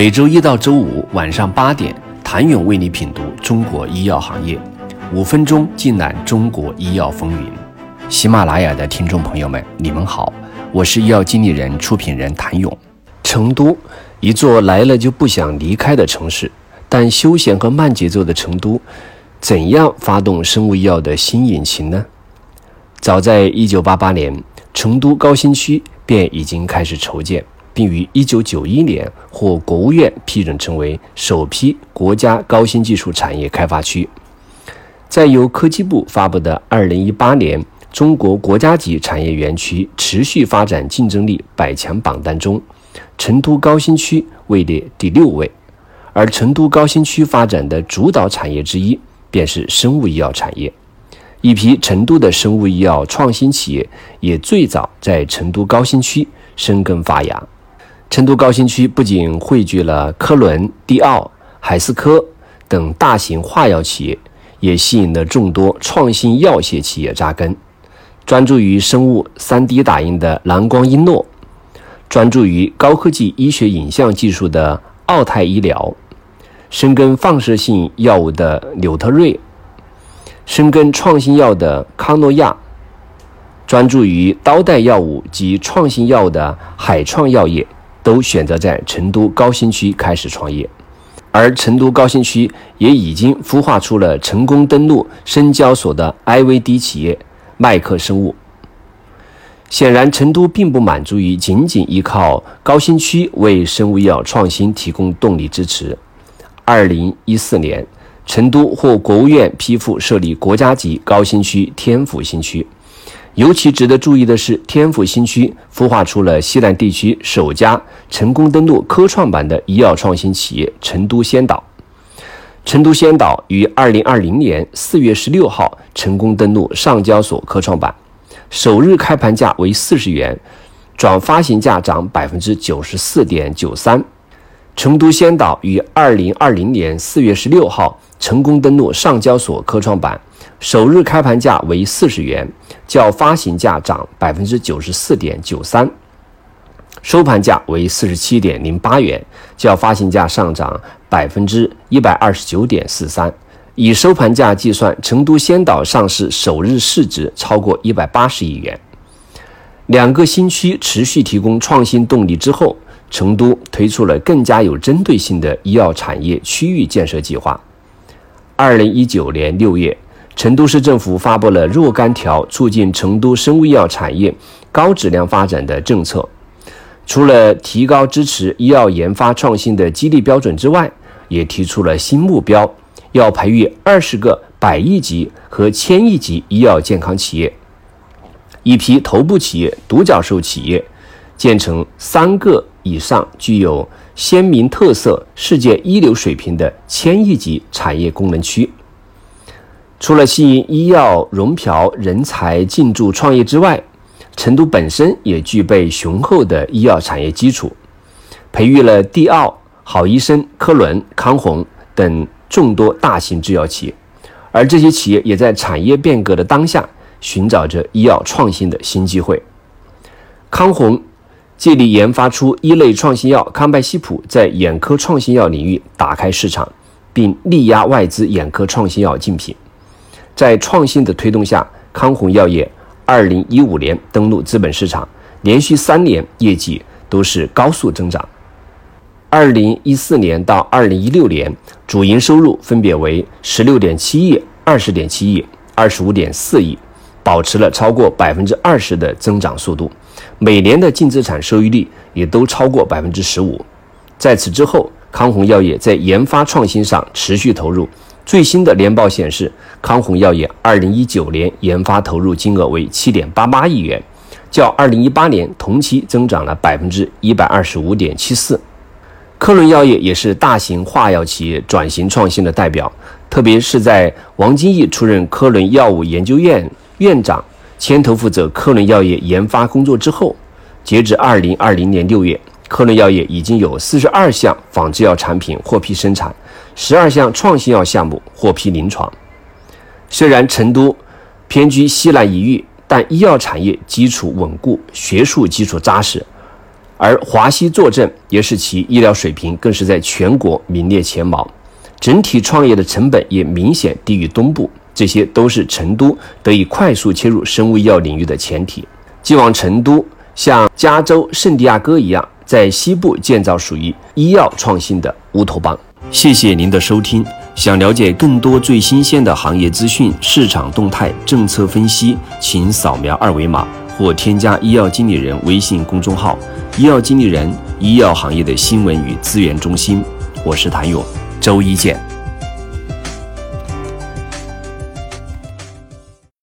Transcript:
每周一到周五晚上八点，谭勇为你品读中国医药行业，五分钟尽览中国医药风云。喜马拉雅的听众朋友们，你们好，我是医药经理人、出品人谭勇。成都，一座来了就不想离开的城市，但休闲和慢节奏的成都，怎样发动生物医药的新引擎呢？早在一九八八年，成都高新区便已经开始筹建。并于1991年获国务院批准成为首批国家高新技术产业开发区。在由科技部发布的2018年中国国家级产业园区持续发展竞争力百强榜单中，成都高新区位列第六位。而成都高新区发展的主导产业之一，便是生物医药产业。一批成都的生物医药创新企业也最早在成都高新区生根发芽。成都高新区不仅汇聚了科伦、迪奥、海思科等大型化药企业，也吸引了众多创新药械企业扎根。专注于生物 3D 打印的蓝光英诺，专注于高科技医学影像技术的奥泰医疗，深耕放射性药物的纽特瑞，深耕创新药的康诺亚，专注于刀代药物及创新药的海创药业。都选择在成都高新区开始创业，而成都高新区也已经孵化出了成功登陆深交所的 IVD 企业麦克生物。显然，成都并不满足于仅仅依靠高新区为生物医药创新提供动力支持。二零一四年，成都获国务院批复设立国家级高新区天府新区。尤其值得注意的是，天府新区孵化出了西南地区首家成功登陆科创板的医药创新企业——成都先导。成都先导于二零二零年四月十六号成功登陆上交所科创板，首日开盘价为四十元，转发行价涨百分之九十四点九三。成都先导于二零二零年四月十六号成功登陆上交所科创板。首日开盘价为四十元，较发行价涨百分之九十四点九三，收盘价为四十七点零八元，较发行价上涨百分之一百二十九点四三。以收盘价计算，成都先导上市首日市值超过一百八十亿元。两个新区持续提供创新动力之后，成都推出了更加有针对性的医药产业区域建设计划。二零一九年六月。成都市政府发布了若干条促进成都生物医药产业高质量发展的政策，除了提高支持医药研发创新的激励标准之外，也提出了新目标，要培育二十个百亿级和千亿级医药健康企业，一批头部企业、独角兽企业，建成三个以上具有鲜明特色、世界一流水平的千亿级产业功能区。除了吸引医药融漂人才进驻创业之外，成都本身也具备雄厚的医药产业基础，培育了帝奥、好医生、科伦、康弘等众多大型制药企业，而这些企业也在产业变革的当下，寻找着医药创新的新机会。康弘借力研发出一类创新药康拜西普，在眼科创新药领域打开市场，并力压外资眼科创新药竞品。在创新的推动下，康弘药业二零一五年登陆资本市场，连续三年业绩都是高速增长。二零一四年到二零一六年，主营收入分别为十六点七亿、二十点七亿、二十五点四亿，保持了超过百分之二十的增长速度。每年的净资产收益率也都超过百分之十五。在此之后，康弘药业在研发创新上持续投入。最新的年报显示，康弘药业2019年研发投入金额为7.88亿元，较2018年同期增长了125.74%。科伦药业也是大型化药企业转型创新的代表，特别是在王金义出任科伦药物研究院院长，牵头负责科伦药业研发工作之后，截至2020年6月，科伦药业已经有42项仿制药产品获批生产。十二项创新药项目获批临床。虽然成都偏居西南一隅，但医药产业基础稳固，学术基础扎实。而华西坐镇，也使其医疗水平更是在全国名列前茅，整体创业的成本也明显低于东部。这些都是成都得以快速切入生物医药领域的前提。希望成都像加州圣地亚哥一样，在西部建造属于医药创新的乌托邦。谢谢您的收听。想了解更多最新鲜的行业资讯、市场动态、政策分析，请扫描二维码或添加医药经理人微信公众号“医药经理人”——医药行业的新闻与资源中心。我是谭勇，周一见。